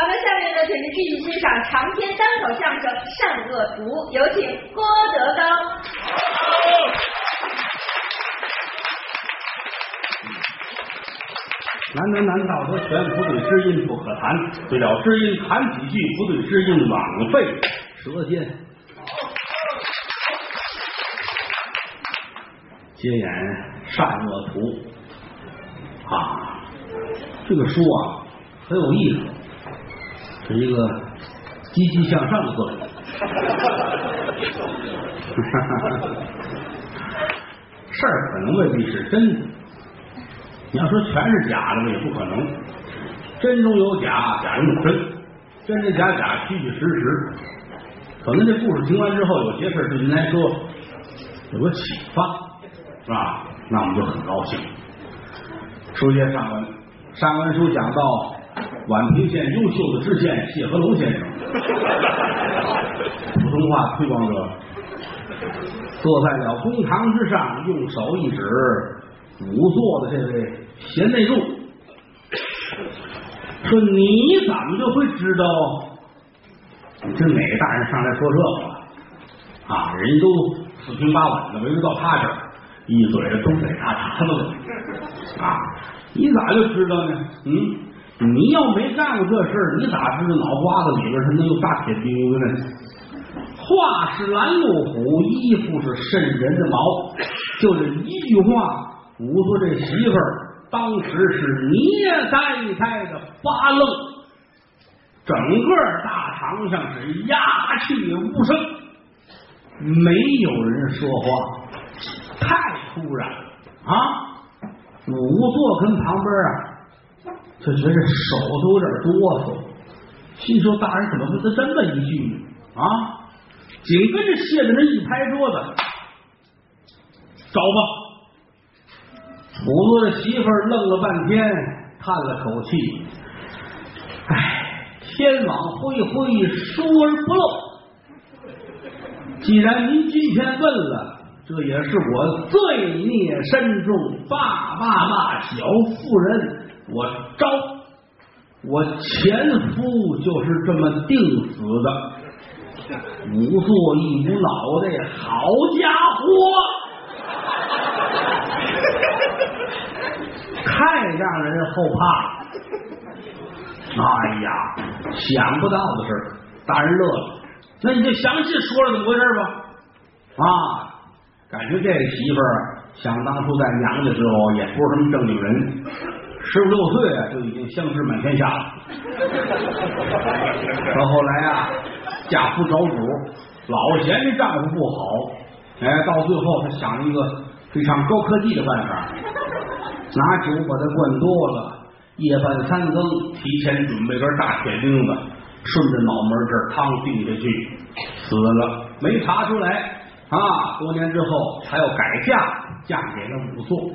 好的，下面呢，请您继续欣赏长篇单口相声《善恶图》，有请郭德纲。难难难，道德全，不对知音不可谈。对了知音谈几句，不对知音枉费舌尖。接演《善恶图》啊，这个书啊很有意思，是一个积极向上的作品。事儿可能未必是真的。你要说全是假的吧，也不可能。真中有假，假中有真，真真假假，虚虚实实。可能这故事听完之后，有些事儿对您来说有个启发，是吧？那我们就很高兴。书接上文，上文书讲到宛平县优秀的知县谢和龙先生，普通话推广者，坐在了公堂之上，用手一指。仵作的这位贤内助说：“你怎么就会知道？你这哪个大人上来说这个啊？人都四平八稳的围着到他这儿，一嘴的东北大碴子啊！你咋就知道呢？嗯，你要没干过这事儿，你咋知道脑瓜子里边他能有大铁钉子呢？话是拦路虎，衣服是渗人的毛，就这一句话。”仵作这媳妇儿当时是捏呆呆的发愣，整个大堂上是鸦雀无声，没有人说话，太突然了啊！仵作跟旁边啊，就觉得手都有点哆嗦，心说大人怎么会这么一句呢？啊！紧跟着谢大人一拍桌子，找吧。仵作的媳妇愣了半天，叹了口气：“唉，天网恢恢，疏而不漏。既然您今天问了，这也是我罪孽深重，爸爸骂小妇人，我招我前夫就是这么定死的。仵作一无脑袋，好家伙！”太让人后怕！哎呀，想不到的事儿，大人乐了。那你就详细说说怎么回事吧。啊，感觉这个媳妇儿想当初在娘家时候也不是什么正经人，十五六岁啊就已经相知满天下了。到后来啊，嫁夫找主，老嫌这丈夫不好，哎，到最后她想了一个非常高科技的办法。拿酒把他灌多了，夜半三更提前准备根大铁钉子，顺着脑门这儿汤钉下去，死了没查出来啊！多年之后她要改嫁，嫁给了武松。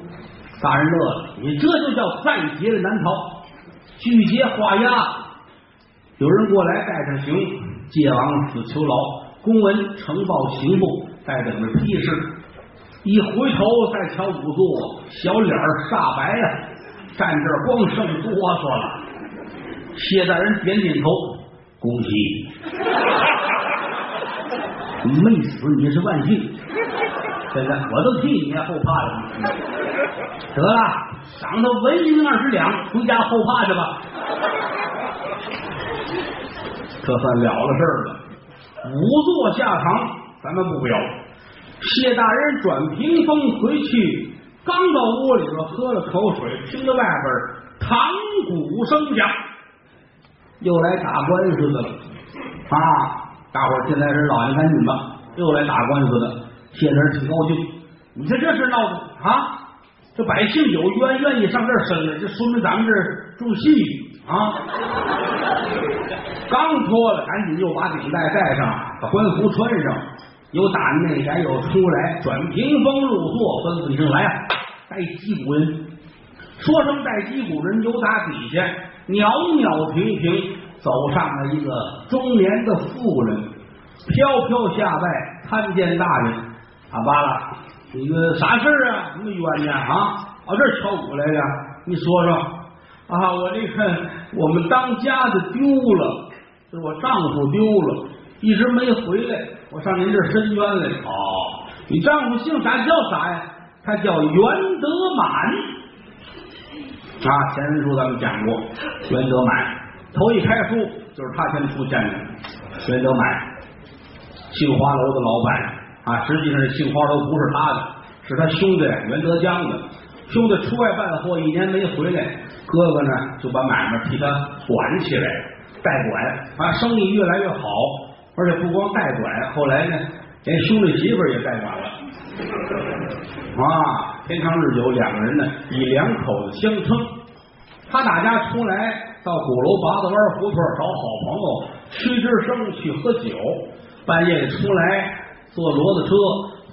大人乐了，你这就叫在劫难逃，拒劫画押。有人过来带上刑，借王死囚牢，公文呈报刑部，待等着批示。一回头再瞧仵作，小脸煞白呀，站这儿光剩哆嗦了。谢大人点点头，恭喜，你没死你是万幸。现在我都替你后怕了。得了，赏他文银二十两，回家后怕去吧。这算了了事儿了。仵作下堂，咱们不表。谢大人转屏风回去，刚到屋里边喝了口水，听到外边堂鼓声响，又来打官司的了啊！大伙儿进来人，老爷赶紧吧，又来打官司的。谢大人挺高兴，你看这事闹的啊！这百姓有冤，愿意上这儿申来，这说明咱们这儿重信誉啊！刚脱了，赶紧又把领带戴上，把官服穿上。有打内宅，有出来，转屏风入座，吩咐一声来啊，带击鼓人。说声带击鼓人，由打底下袅袅平平走上了一个中年的妇人，飘飘下拜参见大人。阿巴了，那个啥事儿啊？什么冤呢？啊，啊这敲鼓来了？你说说，啊，我这个我们当家的丢了，是我丈夫丢了，一直没回来，我上您这儿申冤来。哦，你丈夫姓啥叫啥呀？他叫袁德满。啊，前文书咱们讲过，袁德满头一开书就是他先出现的。袁德满，杏花楼的老板啊，实际上这杏花都不是他的，是他兄弟袁德江的。兄弟出外办货，一年没回来，哥哥呢就把买卖替他管起来，代管啊，生意越来越好，而且不光代管，后来呢连兄弟媳妇也代管了啊，天长日久，两个人呢以两口子相称。他打家出来到鼓楼八子湾胡同找好朋友屈之生去喝酒，半夜里出来坐骡子车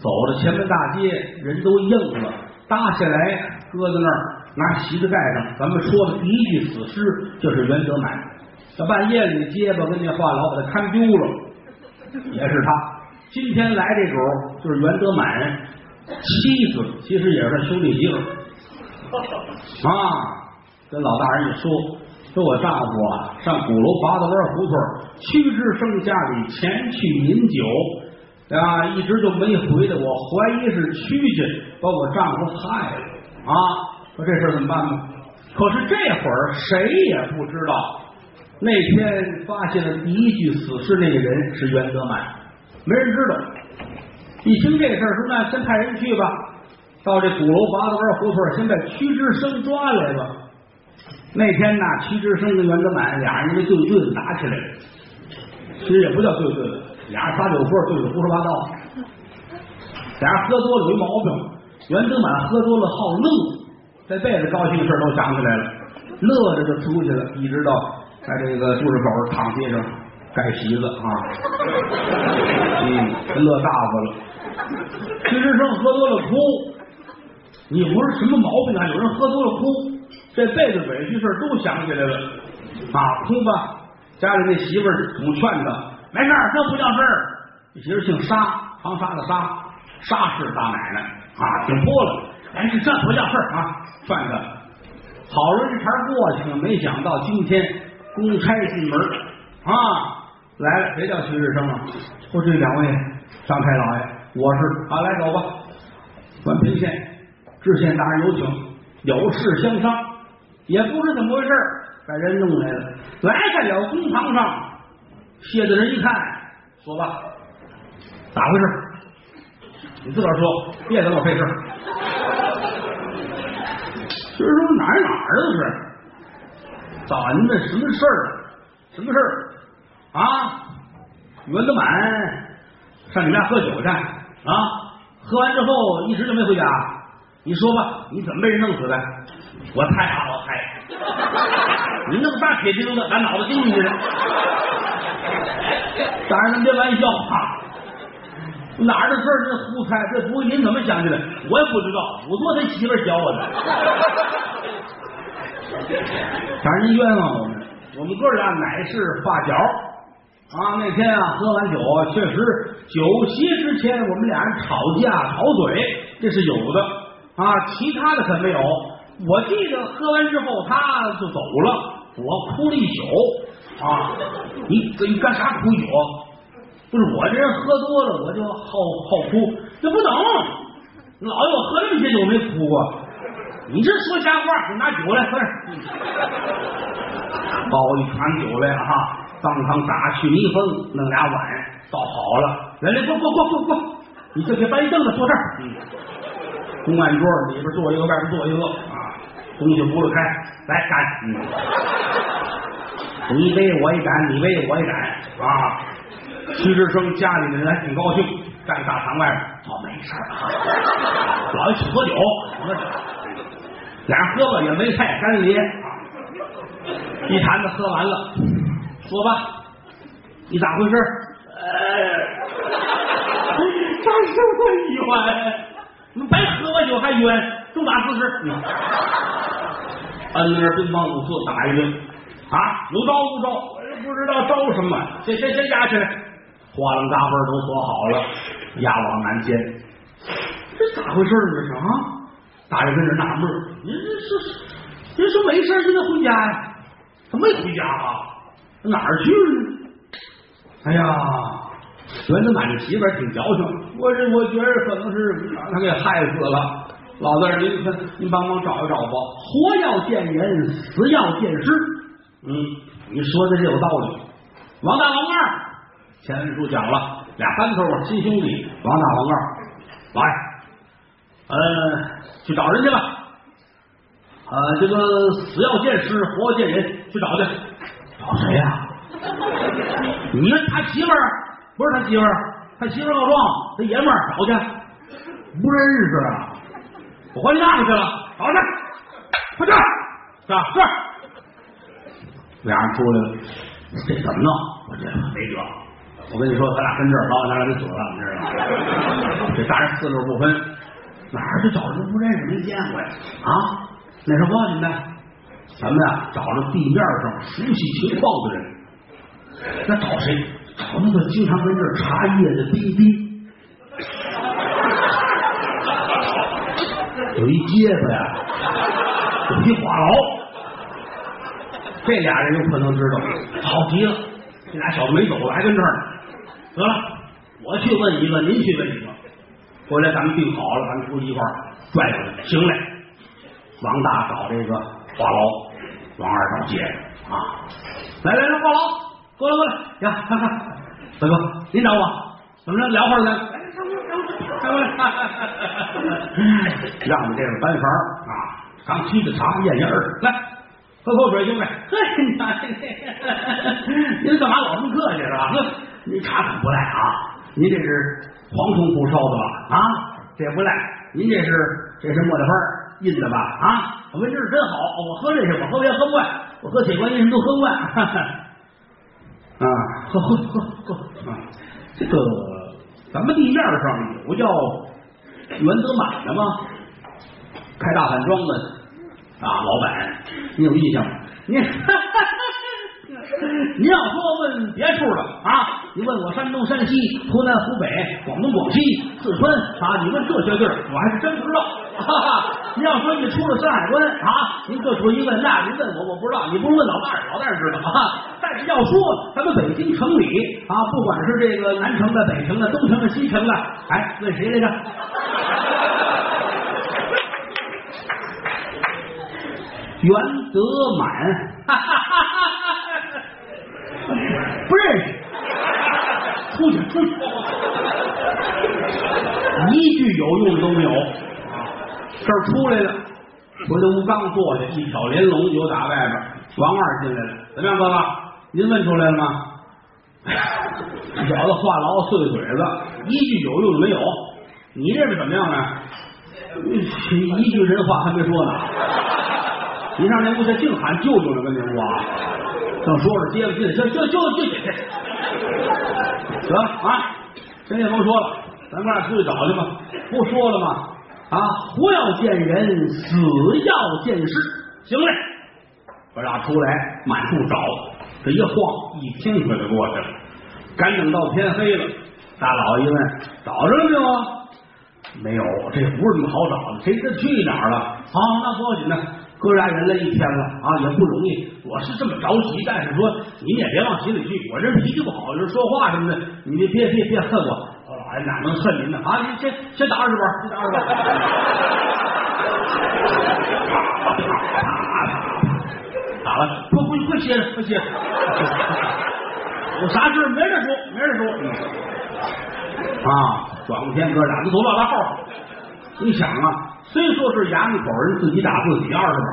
走到前门大街，人都硬了。搭下来，搁在那儿，拿席子盖上。咱们说的第一具死尸就是袁德满。这半夜里结巴跟那话痨把他看丢了，也是他。今天来这主就是袁德满妻子，其实也是他兄弟媳妇啊。跟老大人一说，说我丈夫啊上鼓楼八大湾胡同屈之生家里前去饮酒。啊，一直就没回来，我怀疑是屈家把我丈夫害了啊！说这事怎么办呢？可是这会儿谁也不知道，那天发现了第一具死尸那个人是袁德满，没人知道。一听这事儿，说那先派人去吧，到这鼓楼八子湾胡同，先把屈之生抓来吧。那天呢，屈之生跟袁德满俩人因为对对打起来了，其实也不叫对对。俩人撒酒疯，对着胡说八道。俩人喝多了有一毛病，袁德满喝多了好乐，这辈子高兴事都想起来了，乐着就出去了，一直到在这个注释口躺地上盖席子啊，嗯，乐大发了。徐志胜喝多了哭，你不是什么毛病啊？有人喝多了哭，这辈子委屈事都想起来了啊，哭吧。家里那媳妇儿总劝他。没事这不叫事儿。媳妇姓沙，长沙的沙，沙氏大奶奶啊，挺泼了。哎，这不叫事儿啊，算他。好容易这茬过去了，没想到今天公差进门啊，来了，谁叫徐志生啊？说这两位张差老爷，我是啊，来走吧。关平县知县大人有请，有事相商，也不知怎么回事，把人弄来了，来在了公堂上。谢的人一看，说吧，咋回事？你自个儿说，别跟我费事。就是说哪儿哪儿都是，咋的什么事儿？什么事儿？啊？袁德满上你们家喝酒去啊？喝完之后一直就没回家。你说吧，你怎么被人弄死的？我猜啊，我猜，你那么大铁钉子，把脑子钉进去。大人，您别玩笑啊！哪儿的事儿？这胡猜，这不您怎么想起来？我也不知道，我多他媳妇教我的。大人，冤枉我们，我们哥俩乃是发小啊。那天啊，喝完酒，确实酒席之前我们俩人吵架吵嘴，这是有的啊。其他的可没有。我记得喝完之后他就走了，我哭了一宿。啊，你你干啥哭酒？不是我这人喝多了，我就好好哭，这不能。老爷，我喝那么些酒没哭过。你这说瞎话，你拿酒来，快点。倒一坛酒来哈，当堂打去泥封，弄俩碗倒好了。来来，过过过过过，你就给搬一凳子坐这儿。嗯，公案桌里边坐一个，外边坐一个啊，东西屋子开，来干。嗯。你一杯我一盏，你杯我一盏啊！徐志生家里的人还挺高兴，站大堂外边，哦，没事啊。老爷去喝酒，喝酒俩人喝吧也没菜干碟啊。一坛子喝完了，说吧，你咋回事？咋这么冤？你白喝我酒还冤？重打四十。摁那儿乒乓五四打一顿。啊，有招不招，我也不知道招什么。先先先押起来，花楞大门都锁好了，押往南监。这咋回事呢？这是啊？大爷跟这纳闷，您这是您说没事，现在回家呀？他没回家啊？哪儿去了呢？哎呀，袁德满这媳妇儿挺矫情，我这我觉得可能是把他给害死了。老子，您看，您帮忙找一找吧。活要见人，死要见尸。嗯，你说的这有道理。王大王二，前文书讲了，俩班头啊，亲兄弟，王大王二，来，呃，去找人去吧。呃，这个死要见尸，活要见人，去找去。找谁呀、你他媳妇儿不是他媳妇儿，他媳妇告状，他爷们儿找去，不认识啊。我回家去了，找去，快点，是？是。俩人出来了，这怎么弄？我这没辙。我跟你说，咱俩跟这儿捞，咱俩得死了，你知道吗？这仨人四路不分，哪儿去找人不认识没见过呀？啊，那什么，你们，咱们呀找着地面上熟悉情况的人。那找谁？找那个经常跟这儿茶叶的滴滴。有一结巴呀，有一话痨，这俩人有可能知道，好极了。这俩小子没走了，还跟这儿呢。得了，我去问一个，您去问一个。回来咱们定好了，咱们出去一块儿拽出来。行嘞。王大找这个话痨，王二找接着啊。来来来，话痨，过来过来呀，看看，大哥，您找我，怎么着？聊会儿来。开过来，让我们这个班房啊，刚沏的茶咽咽儿，来喝口水，兄弟。嘿，您干嘛老这么客气是吧？呵，您茶可不赖啊，您这是黄铜壶烧的吧？啊，这不赖。您这是这是茉莉花印的吧？啊，我闻着真好，我喝这些，我喝别喝不惯，我喝铁观音什么都喝不惯。啊，喝喝喝喝啊，这个。咱们地面上有叫袁德满的吗？开大饭庄的啊，老板，你有印象吗？你 你要说问别处的啊，你问我山东、山西、湖南、湖北、广东、广西、四川啊，你问这些地儿，我还是真不知道。哈哈，您要说你出了山海关啊，您各处一问，那您问我，我不知道，你不如问老大，老大知道啊。但是要说咱们北京城里啊，不管是这个南城的、北城的、东城的、西城的，哎，问谁来着？袁德满，不认识，出去出去，一句有用的都没有。这儿出来了，回到屋刚坐下，一挑帘笼就打外边。王二进来了，怎么样，哥哥？您问出来了吗？这小子话痨碎嘴子，一句有用的没有。你认为怎么样呢？一句人话还没说呢。你上那屋去净喊舅舅呢，跟那屋啊，正说着接着进来，就就就就得啊，谁也甭说了，咱哥俩出去找去吧。不说了吗？啊，活要见人，死要见尸。行嘞，哥俩出来满处找，这一晃一天可就过去了。赶等到天黑了，大佬一问，找着了没有啊？没有，这不是那么好找的，谁知道去哪儿了？啊，那不要紧的。哥俩人来一天了啊，也不容易。我是这么着急，但是说你也别往心里去。我这脾气不好，就是说话什么的，你别别别别恨我。我老爷哪能恨您呢？啊，你先先打二十板，先打二十板。打了，不不不歇着，不歇着。有啥事没人说，没人说。啊，转过天哥俩就走老大号。你想啊。虽说是衙门口人自己打自己二十板，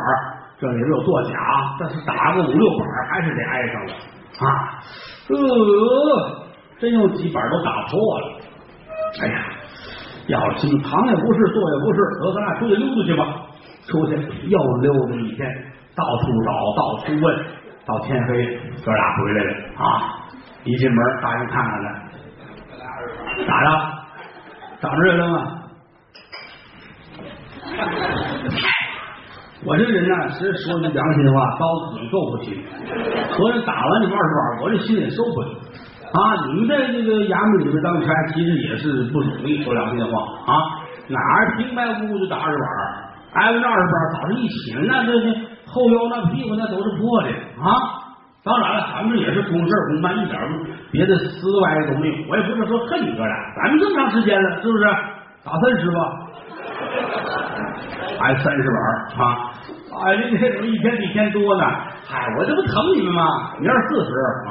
这里边有作假，但是打个五六板还是得挨上了啊！呃，真有几板都打破了。哎呀，要进堂也不是，坐也不是，得咱俩出去溜达去吧。出去又溜达一天，到处找，到处问，到天黑，哥俩回来了啊！一进门，大人看看来，咋着？找着人了吗？我这人呢，其实说句良心话，刀子嘴够不起。和人打完这二十板，我这心里受不了啊！你们在这个衙门里边当差，其实也是不容易。说良心话啊，哪儿平白无故就打二十板？挨了二十板，早上一起，那这这后腰那屁股那都是破的啊。当然了，咱们也是公事公办，一点别的私歪的都没有。我也不是说恨你哥俩，咱们这么长时间了，是不是？打三十吧，还三十碗啊！哎，您这怎么一天比一天多呢？嗨，我这不疼你们吗？明儿四十啊！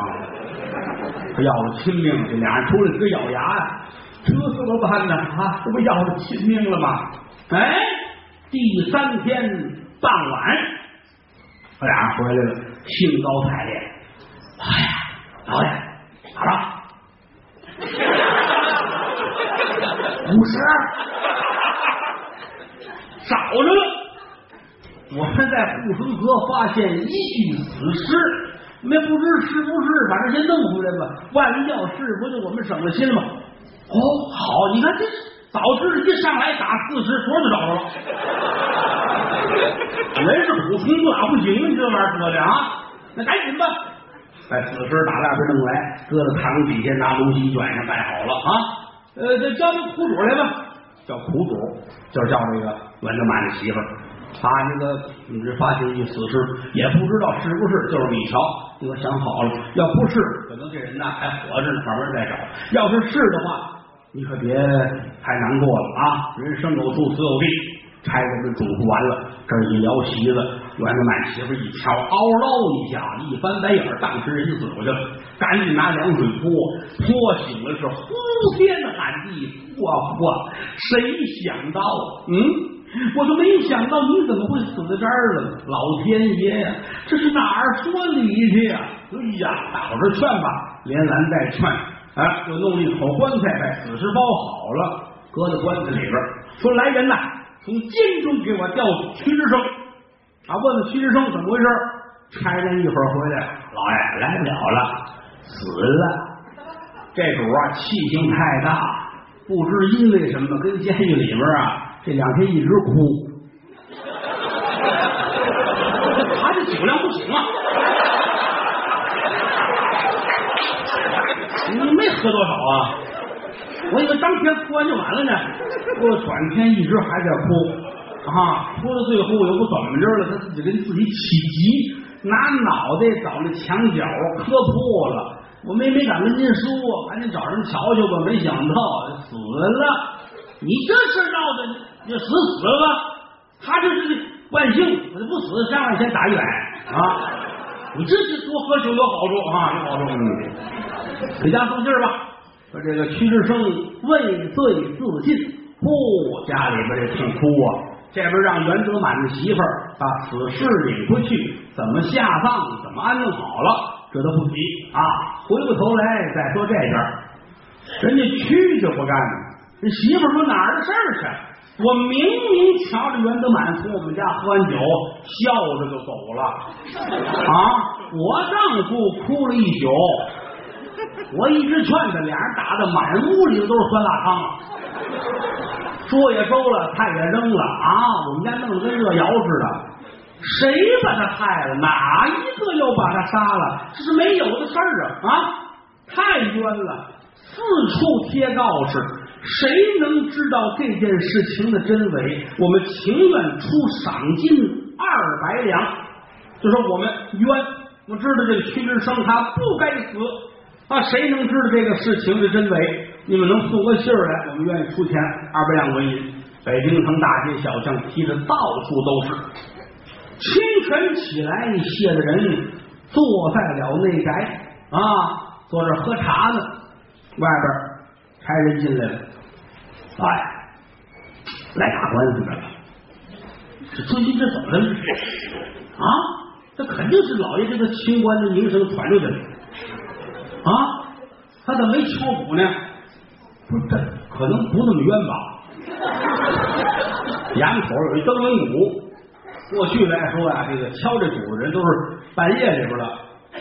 要了亲命，这俩人出来直咬牙呀！这怎么办呢？啊，这不要了亲命了吗？哎，第三天傍晚，他俩人回来了，兴高采烈。哎呀，老爷，咋了？五十，找着了。我们在护城河发现一具死尸，那不知是不是，反正先弄回来吧。万一要是，不就我们省了心了吗？哦，好，你看这早知一上来打四十，说就找着了。人是普通不打不行，你这玩意儿得的啊？那赶紧吧，把死尸打外边弄来，搁在堂底下，拿东西卷上，摆好了啊。呃，这叫那苦主来吧，叫苦主，就叫这个袁德满的媳妇儿。他那个你这发现一死尸，也不知道是不是，就是你瞧，你我想好了，要不是，可能这人呢还活着呢，慢慢再找。要是是的话，你可别太难过了啊！人生有处，死有地，差人们嘱咐完了，这一撩席子，袁德满媳妇一瞧，嗷唠一下，一翻白眼，当时人就走去了，赶紧拿凉水泼，泼醒了是呼天喊地，嚯嚯！谁想到，嗯？我都没想到你怎么会死在这儿了，老天爷呀，这是哪儿说理去呀？哎呀，大伙儿劝吧，连拦带劝，啊，又弄一口棺材，把死尸包好了，搁在棺材里边，说来人呐，从监中给我调屈之生，啊，问问屈志生怎么回事？差人一会儿回来，老爷来不了了，死了。这主啊，气性太大，不知因为什么，跟监狱里边啊。这两天一直哭，他这酒量不行啊！你没喝多少啊？我以为当天哭完就完了呢，过转天一直还在哭啊！哭到最后又不怎么着了，他自己跟自己起急，拿脑袋找那墙角磕破了。我没没敢跟您说，赶紧找人瞧瞧吧。没想到死了，你这事闹的。就死死了吧，他这是惯性，他不死上来先打一百啊！你这是多喝酒有好处啊，有好处。回家送信儿吧。说这个屈志生畏罪自尽，嚯，家里边这挺哭啊。这边让袁德满的媳妇儿把死事领回去，怎么下葬，怎么安顿好了，这都不提啊。回过头来再说这边，人家屈就不干了，人媳妇说哪儿的事儿去？我明明瞧着袁德满从我们家喝完酒，笑着就走了 啊！我丈夫哭了一宿，我一直劝他，俩人打的满屋里都是酸辣汤，桌也收了，菜也扔了啊！我们家弄得跟热窑似的，谁把他害了？哪一个又把他杀了？这是没有的事儿啊！啊，太冤了，四处贴告示。谁能知道这件事情的真伪？我们情愿出赏金二百两，就说我们冤，我知道这个屈之生他不该死啊！谁能知道这个事情的真伪？你们能送个信儿来，我们愿意出钱二百两纹银。北京城大街小巷提的到处都是。清晨起来，谢的人坐在了内宅啊，坐这喝茶呢。外边差人进来了。哎，来打官司的了。这最近这怎么了？啊，这肯定是老爷这个清官的名声传出去了。啊，他怎么没敲鼓呢？不是，这可能不那么冤吧？衙门口有一登门鼓，过去来说啊，这个敲这鼓的人都是半夜里边的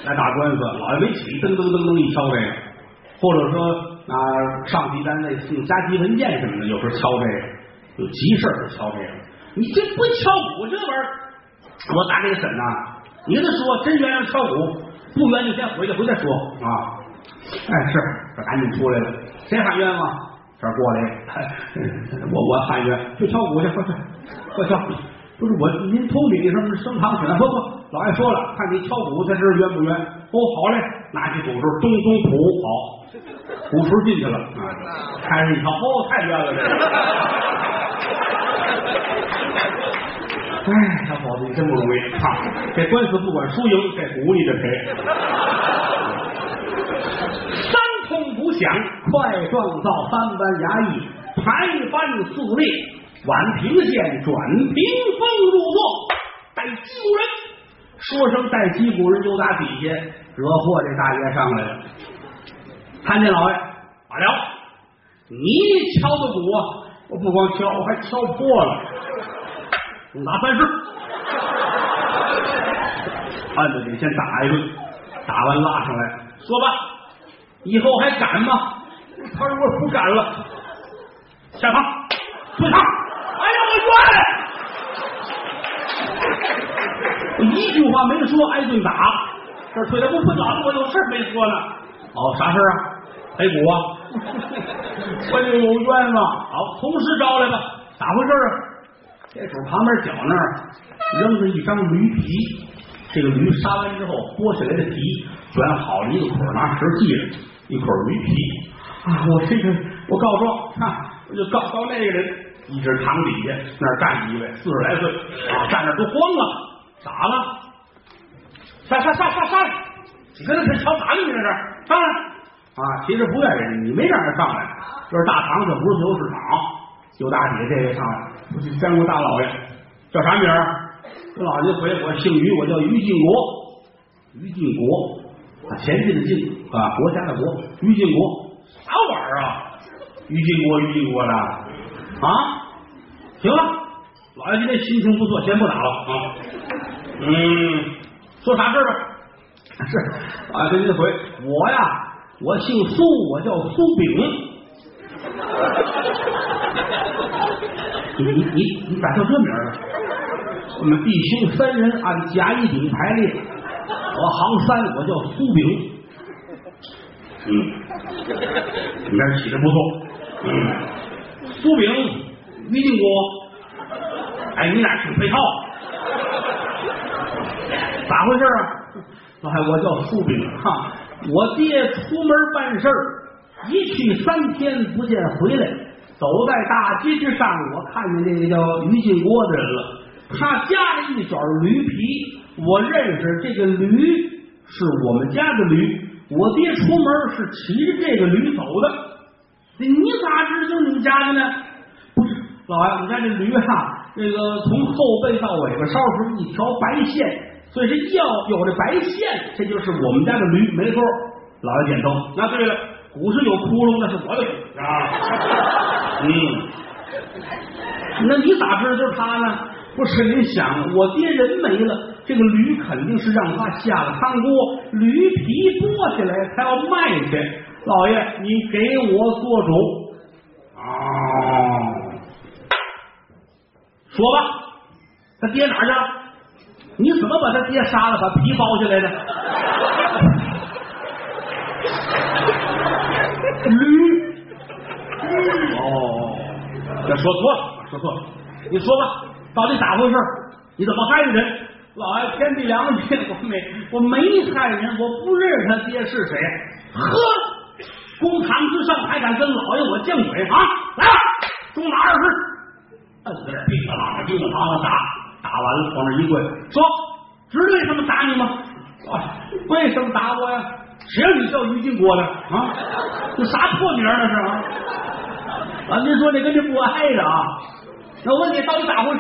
来打官司，老爷没起，噔噔噔噔一敲这个，或者说。啊，上级单位送加急文件什么的，有时候敲这个，有急事就敲这个。你这不敲鼓这玩意儿，我打给审呐。你跟他说真冤要敲鼓，不冤就先回去，回再说啊。哎，是，这赶紧出来了。谁喊冤枉？这过来，我我喊冤，就敲鼓去，快去，快敲。不是我，您头顶上升堂审，不不，老爷说了，看你敲鼓才知道冤不冤。哦，好嘞，拿起鼓槌，咚咚鼓，好，鼓槌进去了啊！开始一瞧，哦，太冤了这个。哎，小伙子，你真不容易啊！这官司不管输赢，这鼓你得赔。三通鼓响，快撞到三班衙役，排班肃立，宛平县转屏风入座，带击鼓人。说声带击鼓人，就打底下惹祸，这大爷上来了。看见老爷，罢了，你敲的鼓，我不光敲，我还敲破了。重打三十，按着你先打一顿，打完拉上来，说吧，以后还敢吗？他说我不敢了，下堂，退堂。哎呀，我冤！我一句话没说，挨顿打，这退了不退老子我有事没说呢。哦，啥事啊？赔鼓啊？我就有冤枉。好，同时招来吧，咋回事啊？这主旁边脚那儿扔着一张驴皮，这个驴杀完之后剥下来的皮卷好了一个捆，拿绳系着一捆驴皮啊！我这个我告状，看我就告告那个人，一直堂底下那儿站着一位四十来岁啊，站那都慌了，咋了？上上上上上来！你跟他这瞧啥呢？你这是上来啊！其实不怨人，你没让人上来，这是大堂子，不是自由市场。就大姐这位上来。我是三国大老爷，叫啥名儿？跟老爷回，我姓于，我叫于进国。于进国，啊前进的进啊，国家的国。于进国，啥玩意儿啊？于进国，于进国的啊？行了，老爷今天心情不错，先不打了啊。嗯，说啥事吧？是啊，跟您回，我呀，我姓苏，我叫苏炳。你你你咋叫这名儿啊？我们弟兄三人按甲乙丙排列，我行三，我叫苏炳。嗯，应该是起的不错。嗯，苏炳，于定国，哎，你俩挺配套。咋回事啊？哎，我叫苏炳哈，我爹出门办事儿，一去三天不见回来。走在大街之上，我看见这个叫于进国的人了。他夹着一卷驴皮，我认识这个驴是我们家的驴。我爹出门是骑着这个驴走的。你咋知道就你们家的呢？不是，老爷，我们家这驴哈，这个从后背到尾巴梢是一条白线，所以这要有这白线，这就是我们家的驴，没错。老爷点头。那对了，鼓是有窟窿，那是我的鼓啊。嗯，那你咋知道就是他呢？不是，您想，我爹人没了，这个驴肯定是让他下了汤锅，驴皮剥下来，他要卖去。老爷，你给我做主啊！说吧，他爹哪去了？你怎么把他爹杀了，把皮剥下来的？驴。哦，这说错了，说错了，你说吧，到底咋回事？你怎么害的人？老爷，天地良心，我没我没害人，我不认识他爹是谁。呵，公堂之上还敢跟老爷我犟嘴啊？来吧，中拿二十，摁在这叮当啷啷当打，打完了往那一跪，说知道为什么打你吗？为什么打我呀？谁让你叫于金国的啊？这啥破名儿那是啊？啊，您说这跟这不挨着啊？那我问你，到底咋回事？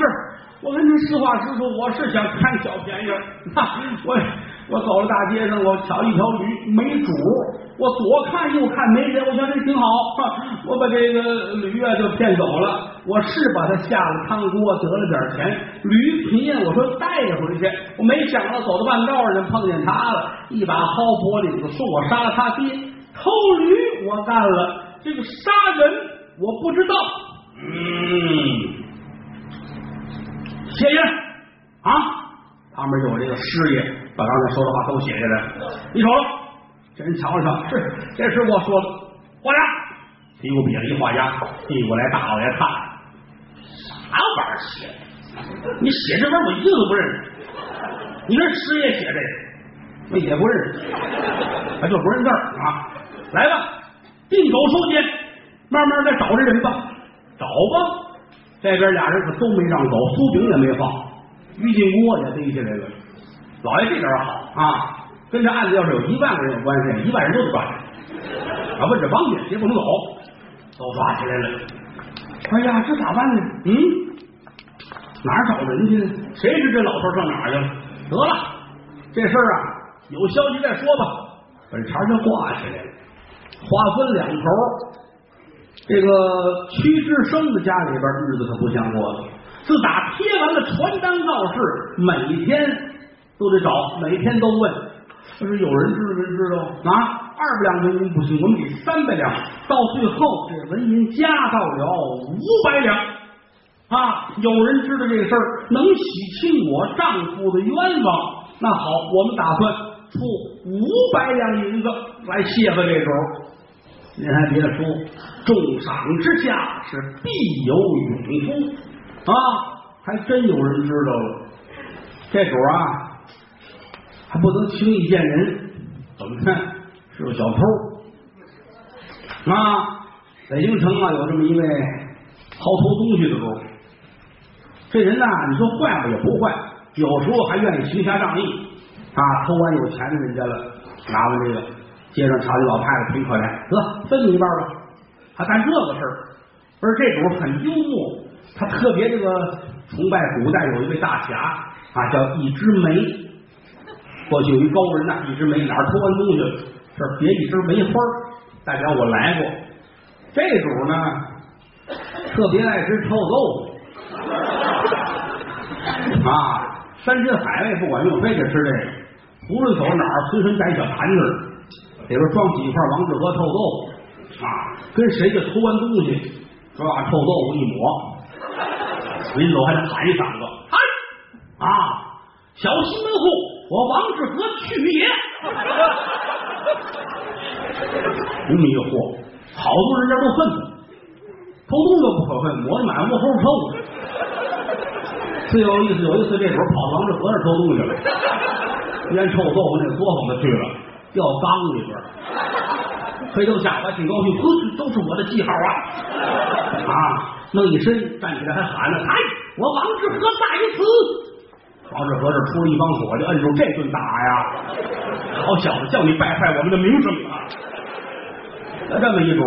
我跟您实话实说，我是想贪小便宜。哈我我走了大街上，我瞧一条驴没主，我左看右看没人，我想这挺好，我把这个驴啊就骗走了。我是把它下了汤锅，得了点钱。驴皮呀我说带回去，我没想到走到半道上碰见他了，一把薅脖领子，说我杀了他爹，偷驴我干了，这个杀人。我不知道，嗯，写下来啊！旁边有这个师爷，把刚才说的话都写下来。你瞅瞅，人瞧瞧，是这是我说的。画押，提过笔了一画押，递过来，大老爷看，啥玩意儿写？你写这玩意儿我一个都不认识。你这师爷写这个，我也不认识，他就不认字儿啊。来吧，定狗收监，慢慢再找这人吧，找吧。这边俩人可都没让走，苏炳也没放，于进锅也逮起来了。老爷这点好啊，跟这案子要是有一万个人有关系，一万人都得抓起来。啊，问这王姐，谁不能走？都抓起来了。哎呀，这咋办呢？嗯，哪儿找人去呢？谁知这老头上哪儿去了？得了，这事儿啊，有消息再说吧。本茬就挂起来了，话分两头。这个屈志生的家里边日子可不像过了。自打贴完了传单告示，每天都得找，每天都问，说是有人知没知道啊？二百两纹银不行，我们给三百两。到最后，这纹银加到了五百两啊！有人知道这个事儿，能洗清我丈夫的冤枉。那好，我们打算出五百两银子来谢个这主。您还别说，重赏之下是必有勇夫啊！还真有人知道了，这主啊，还不能轻易见人。怎么看？是个小偷啊！北京城啊，有这么一位好偷东西的主。这人呐，你说坏吧也不坏，有时候还愿意行侠仗义啊！偷完有钱的人家了，拿完这个街上瞧见老太太挺可怜，得分你一半吧，还干这个事儿。而这主很幽默，他特别这个崇拜古代有一位大侠啊，叫一枝梅。过去有一高人呐，一枝梅哪儿偷完东西？这别一枝梅花，代表我来过。这主呢，特别爱吃臭豆腐 啊，山珍海味不管用，非得吃这个。无论走哪儿，随身带小坛子，里边装几块王致和臭豆腐啊。跟谁家偷完东西，说把臭豆腐一抹，临走还得喊一嗓子：“喊啊！小心门户，我王致和去也。”这么一个货，好多人家都恨他，偷东西不可恨，抹满屋后臭的。最有意思，有一次这会儿跑王致和那偷东西了，烟臭豆腐那作坊都去了，掉缸里边。回头下来挺高兴，呵，都是我的记号啊！啊，弄一身站起来还喊呢，哎，我王致和在此。王志和这出了一帮锁，就，摁住这顿打呀！好小子，叫你败坏我们的名声啊！那这么一主，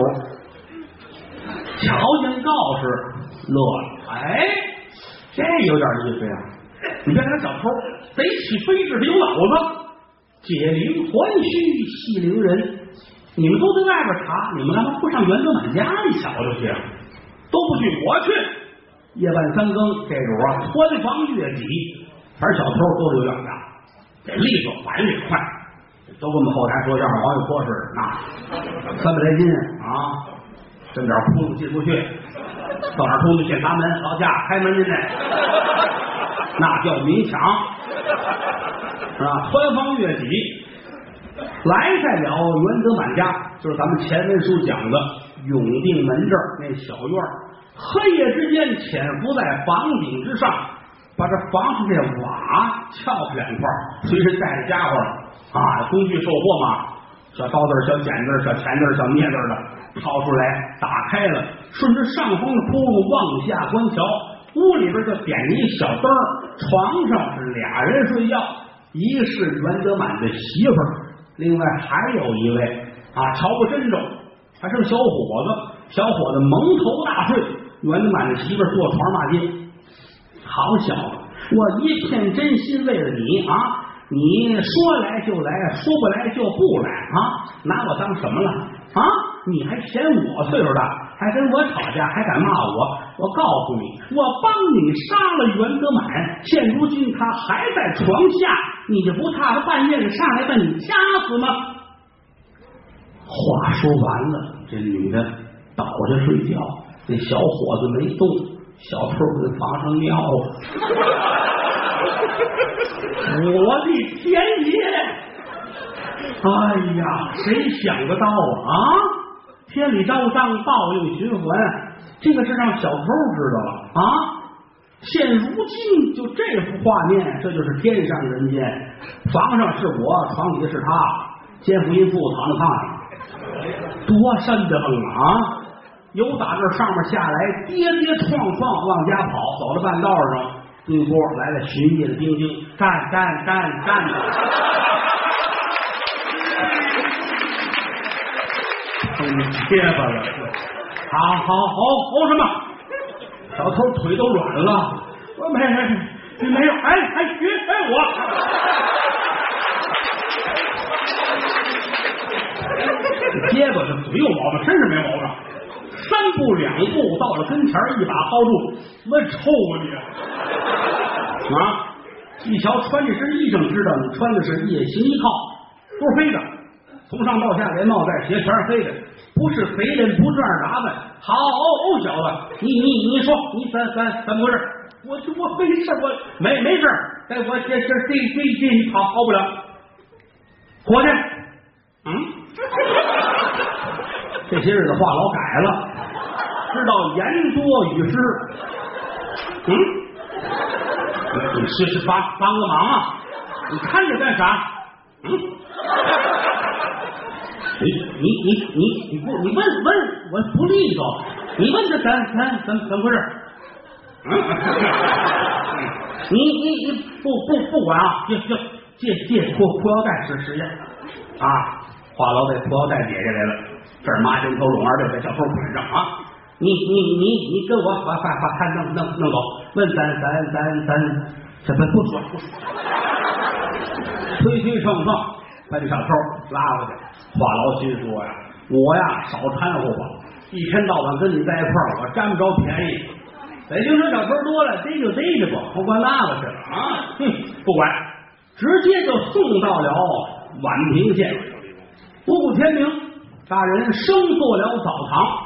瞧见告示乐了，哎，这有点意思呀！你别看小偷，贼起飞智，有脑子。解铃还须系铃人，你们都在外边查，你们干嘛不上袁德满家里瞧瞧去？都不去，我去。夜半三更，这主啊，穿房越脊。反正小偷都是有两下，得利索，反应得快。都跟我们后台说相声王玉波似的，那三百来斤啊，这点窟窿进不去，到哪出去检查门，老夏开门进来，那叫明抢，是吧？穿房越脊，来在了袁德满家，就是咱们前文书讲的永定门这儿那小院儿黑夜之间潜伏在房顶之上。把这房上这瓦撬开两块，随身带着家伙啊，工具售货嘛，小刀子、小剪子、小钳子、小镊子的掏出来，打开了，顺着上方的窟窿往下观瞧，屋里边就点着一小灯，床上是俩人睡觉，一是袁德满的媳妇儿，另外还有一位啊，瞧不真着，还是个小伙子，小伙子蒙头大睡，袁德满的媳妇坐床骂街。好小子，我一片真心为了你啊！你说来就来，说不来就不来啊！拿我当什么了啊？你还嫌我岁数大，还跟我吵架，还敢骂我？我告诉你，我帮你杀了袁德满，现如今他还在床下，你就不怕他半夜里上来把你掐死吗？话说完了，这女的倒下睡觉，那小伙子没动。小偷在房上尿了，我的天爷！哎呀，谁想得到啊？天理昭彰，报应循环，这个是让小偷知道了啊！现如今就这幅画面，这就是天上人间，房上是我，床底下是他，奸夫淫妇躺在炕上，多瘆得慌啊！由打这上面下来，跌跌撞撞往家跑，走到半道上，对过来了巡夜的兵丁，站站站站着，碰结巴了，好好好好什么？小偷腿都软了，我没没没有，哎哎别哎我，结巴这嘴有毛病，身上没毛病。三步两步到了跟前，一把薅住，我抽你啊！一瞧穿这身衣裳，知道你穿的是夜行衣套，都是黑的，从上到下连帽带鞋全是黑的，不是贼人不这样打扮。好，小子，你你你说你怎怎怎么回事？我我没事，我没没事，哎，我这这这这这跑跑不了，活去，嗯，这些日子话老改了。知道言多语失，嗯，你是是帮帮个忙啊？你看着干啥？嗯，你你你你你不你问问我不利索，你问他怎怎怎怎么回事？嗯，你你你不不不管啊？就就，借借裤裤腰带试试验啊！话痨把裤腰带解下来了，这儿麻筋头拢二六把小偷捆上啊！你你你你跟我把把把他弄弄弄走，问咱咱咱咱这不不说不说，推推蹭蹭把这小偷拉过去。话痨心说呀，我呀少掺和吧，一天到晚跟你在一块儿，我占不着便宜。北京城小偷多了，逮就逮着吧，不管那个去了啊！哼，不管，直接就送到了宛平县。不顾天明，大人升坐了澡堂。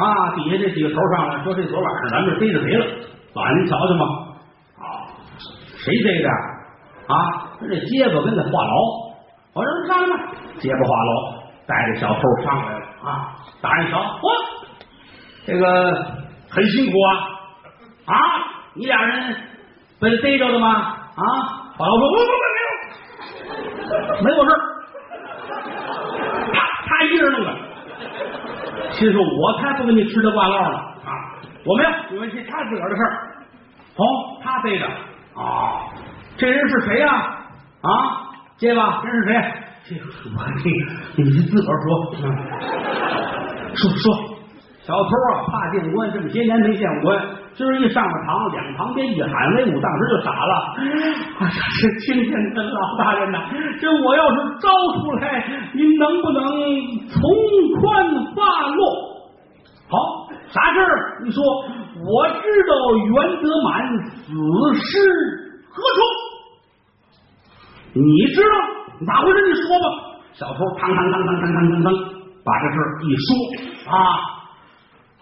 啊！底下这几个头上来说：“这昨晚上咱们这逮着谁了？老爷您瞧瞧嘛！啊，谁逮的？啊，这结巴跟那话痨。我说上来吧，结巴话痨带着小偷上来了。啊，大人瞧，嚯，这个很辛苦啊！啊，你俩人被逮着的吗？啊，话痨说：不不不，没有，没有事他他一人弄的。”心说：“我才不跟你吃这挂唠呢啊！我没有，你们是他自个儿的事儿。哦，他背着啊，这人是谁呀？啊，结巴，这是谁？这我你 你自个儿说，说 说。小偷啊，怕见官，这么些年没见官，今儿一上了堂，两旁边一喊威武，当时就傻了。哎呀，这青天的老大人呐，这我要是招出来，您能不能从宽发落？好，啥事儿？你说，我知道袁德满死尸何处？你知道咋回事？你说吧。小偷嘡嘡嘡嘡嘡嘡嘡嘡，把这事儿一说啊。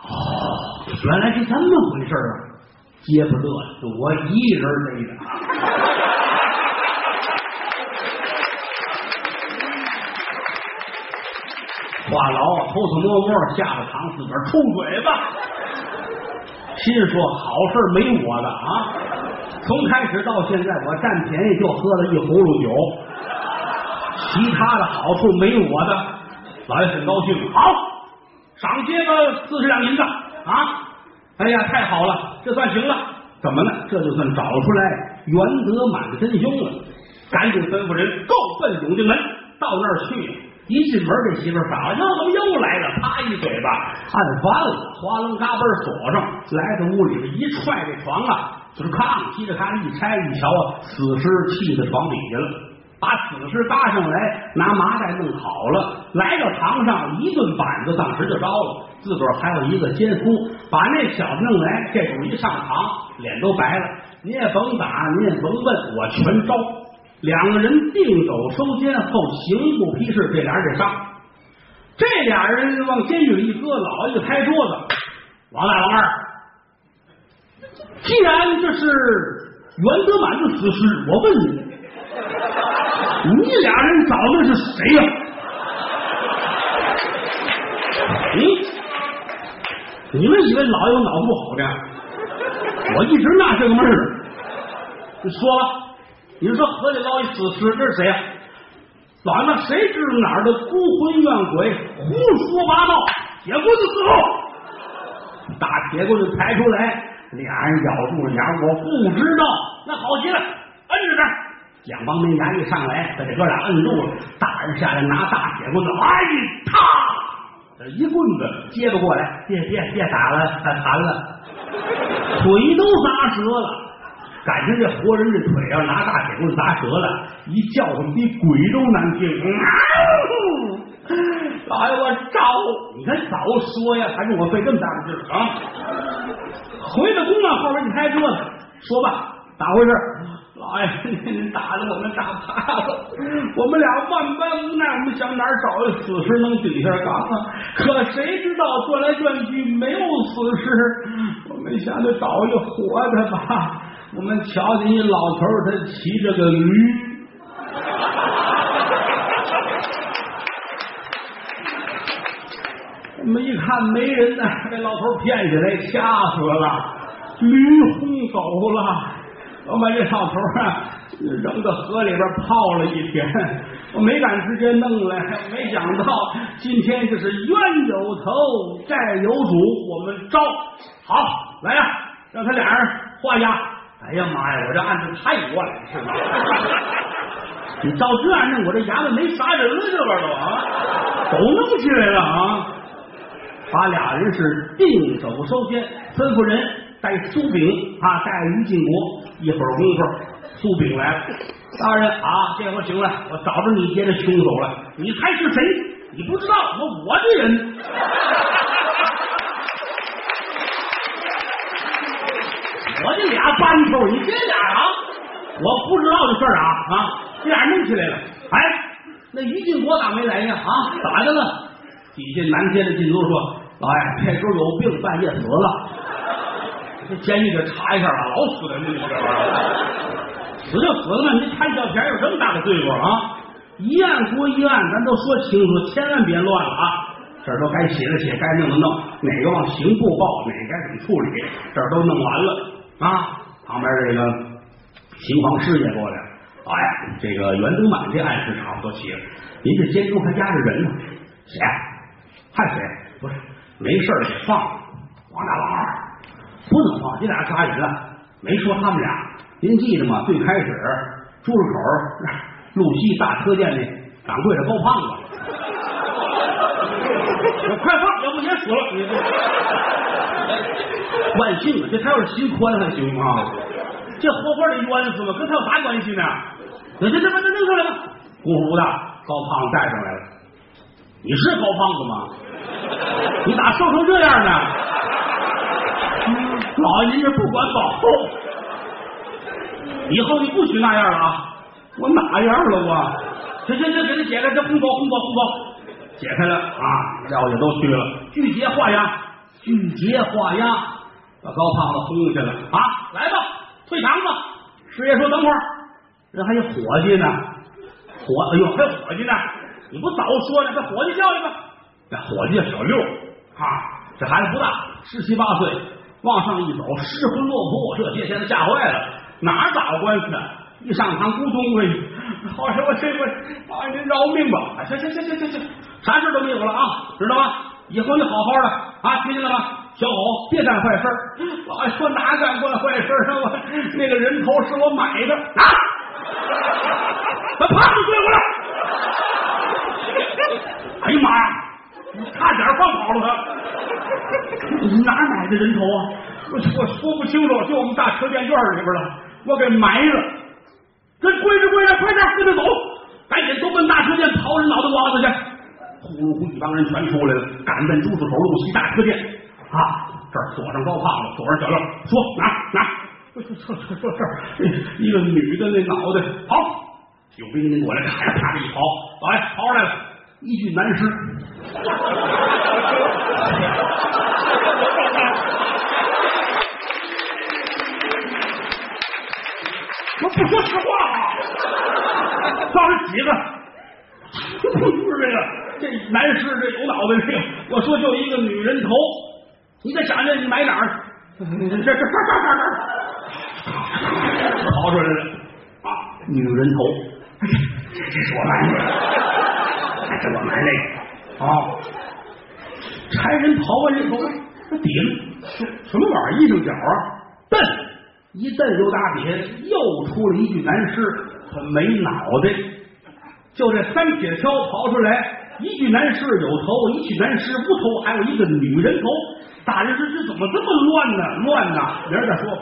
哦，原来是这么回事啊！接不乐，就我一人逮的。话痨偷偷摸摸下了堂，自个儿出嘴巴，心说好事没我的啊！从开始到现在，我占便宜就喝了一葫芦酒，其他的好处没我的。老爷很高兴，好。赏街个四十两银子啊！哎呀，太好了，这算行了。怎么了？这就算找出来袁德满的真凶了。赶紧吩咐人，够奔永定门，到那儿去。一进门，这媳妇傻了，又怎么又来了？啪一嘴巴，按翻了，哗楞嘎嘣锁上。来到屋里边，一踹这床啊，就是炕，接着炕一拆一瞧啊，死尸砌在床底下了。把死尸搭上来，拿麻袋弄好了，来到堂上，一顿板子当时就着了。自个儿还有一个奸夫，把那小子弄来，这主一上堂，脸都白了。你也甭打，你也甭问，我全招。两个人定走收监后，刑部批示，这俩人得上。这俩人往监狱里一搁，老爷拍桌子：“王大王二，既然这是袁德满的死尸，我问你。”你俩人找的是谁呀？你你们以为老有脑不好的？我一直纳这个闷儿。你说吧，你说河里捞一死尸，这是谁呀、老爷们，谁知道哪儿的孤魂怨鬼胡说八道？铁棍子伺候，大铁棍子抬出来，俩人咬住了牙，我不知道。那好极了，摁着这儿。蒋帮没牙一上来，把这哥俩摁住了。大人下来拿大铁棍子，哎，啪！这一棍子接不过来，别别别打了，残了，腿都砸折了。感情这活人这腿要拿大铁棍砸折了，一叫唤比鬼都难听。老爷，我招！你看早说呀，还跟我费这么大的劲儿啊？回到公馆后边一拍桌子，说吧，咋回事？哎呀，您打的我们打怕了，我们俩万般无奈，我们想哪儿找一死尸能顶下岗啊？可谁知道转来转去没有死尸，我们想着找一活的吧。我们瞧见一老头，他骑着个驴。我们一看没人呢，这老头骗起来，掐死了，驴轰走了。我把这老头啊扔到河里边泡了一天，我没敢直接弄来，没想到今天就是冤有头债有主，我们招好来呀、让他俩人画押。哎呀妈呀，我这案子太乱了，是吧？你照这样弄，我这衙门没啥人了，这边都啊，都弄起来了啊！把俩人是定手收监，吩咐人带苏炳啊，带于进国。一会儿功夫，苏炳来了，大人啊，这回行了，我找着你爹的凶手了。你猜是谁？你不知道，我我的人。我这俩班头，你这俩啊，我不知道的事儿啊啊，这俩弄起来了。哎，那于进国咋没来呢？啊，咋的了？底下南街的进都说：“老爷，这时候有病，半夜死了。这监狱得查一下啊，老死人了，你这玩意儿，死就死了嘛，你贪小便宜有这么大的罪过啊？一案归一案，咱都说清楚，千万别乱了啊！这都该写的写，该弄的弄，哪个往刑部报，哪个该怎么处理，这都弄完了啊。旁边这个刑房师爷过来了，哎，这个袁登满这案是差不多齐了，您这监中还压着人呢，谁呀、还谁？不是，没事儿得放王大老二，不能放，这俩杀人了，没说他们俩。您记得吗？最开始朱市口路西大车店那掌柜的高胖子，快放，要不也死了。万幸啊，这他要是心宽还行啊，这活活得冤死了，跟他有啥关系呢？那这这把他弄出来吧。呼呼的，高胖子带上来了。你是高胖子吗？你咋瘦成这样呢？老爷您这不管保，以后你不许那样了啊！我哪样了我？行行行，给他解开，这红包红包红包，解开了啊！料也都去了，拒绝画押，拒绝画押，把高胖子轰下了啊！来吧，退堂吧。师爷说等会儿，人还有伙计呢，伙，哎呦，还有伙计呢。你不早说呢？这伙计叫来吧，那伙计叫小六啊，这孩子不大，十七八岁，往上一走，失魂落魄，这些天吓坏了，哪儿打过官司啊？一上堂咕咚哎，好什我这回啊，您饶命吧！哎，行行行行行行，啥事都没有了啊，知道吗？以后你好好的啊，听见了吗？小狗别干坏事儿。老爷说哪干过坏事啊？我那个人头是我买的啊！把胖子追过来！哎呀妈呀！你差点放跑了他！你 哪儿买的人头啊？我我说不清楚，就我们大车店院里边的，我给埋了。这跪着跪着，快点跟着走，赶紧都奔大车店刨人脑袋瓜子去！呼噜呼，一帮人全出来了，赶奔朱市口路西大车店啊！这儿锁上高胖子，锁上小六，说哪儿哪儿？说说说说这儿 一个女的那脑袋，好，有兵您过来，咔嚓嚓一刨，老爷刨出来了。一具男尸，我不说实话啊！到底几个？不是这个，这男士这有脑袋这个，我说就一个女人头，你再想着你买哪儿？这这这这这这跑出来了啊！女人头，这这是我买的，这我买那个啊！差人刨完以后，他底下什么玩意儿？一声脚啊，蹬一蹬就打底下又出了一具男尸，他没脑袋，就这三铁锹刨出来，一具男尸有头，一具男尸无头，还有一个女人头。大人说这怎么这么乱呢？乱呐！明儿再说。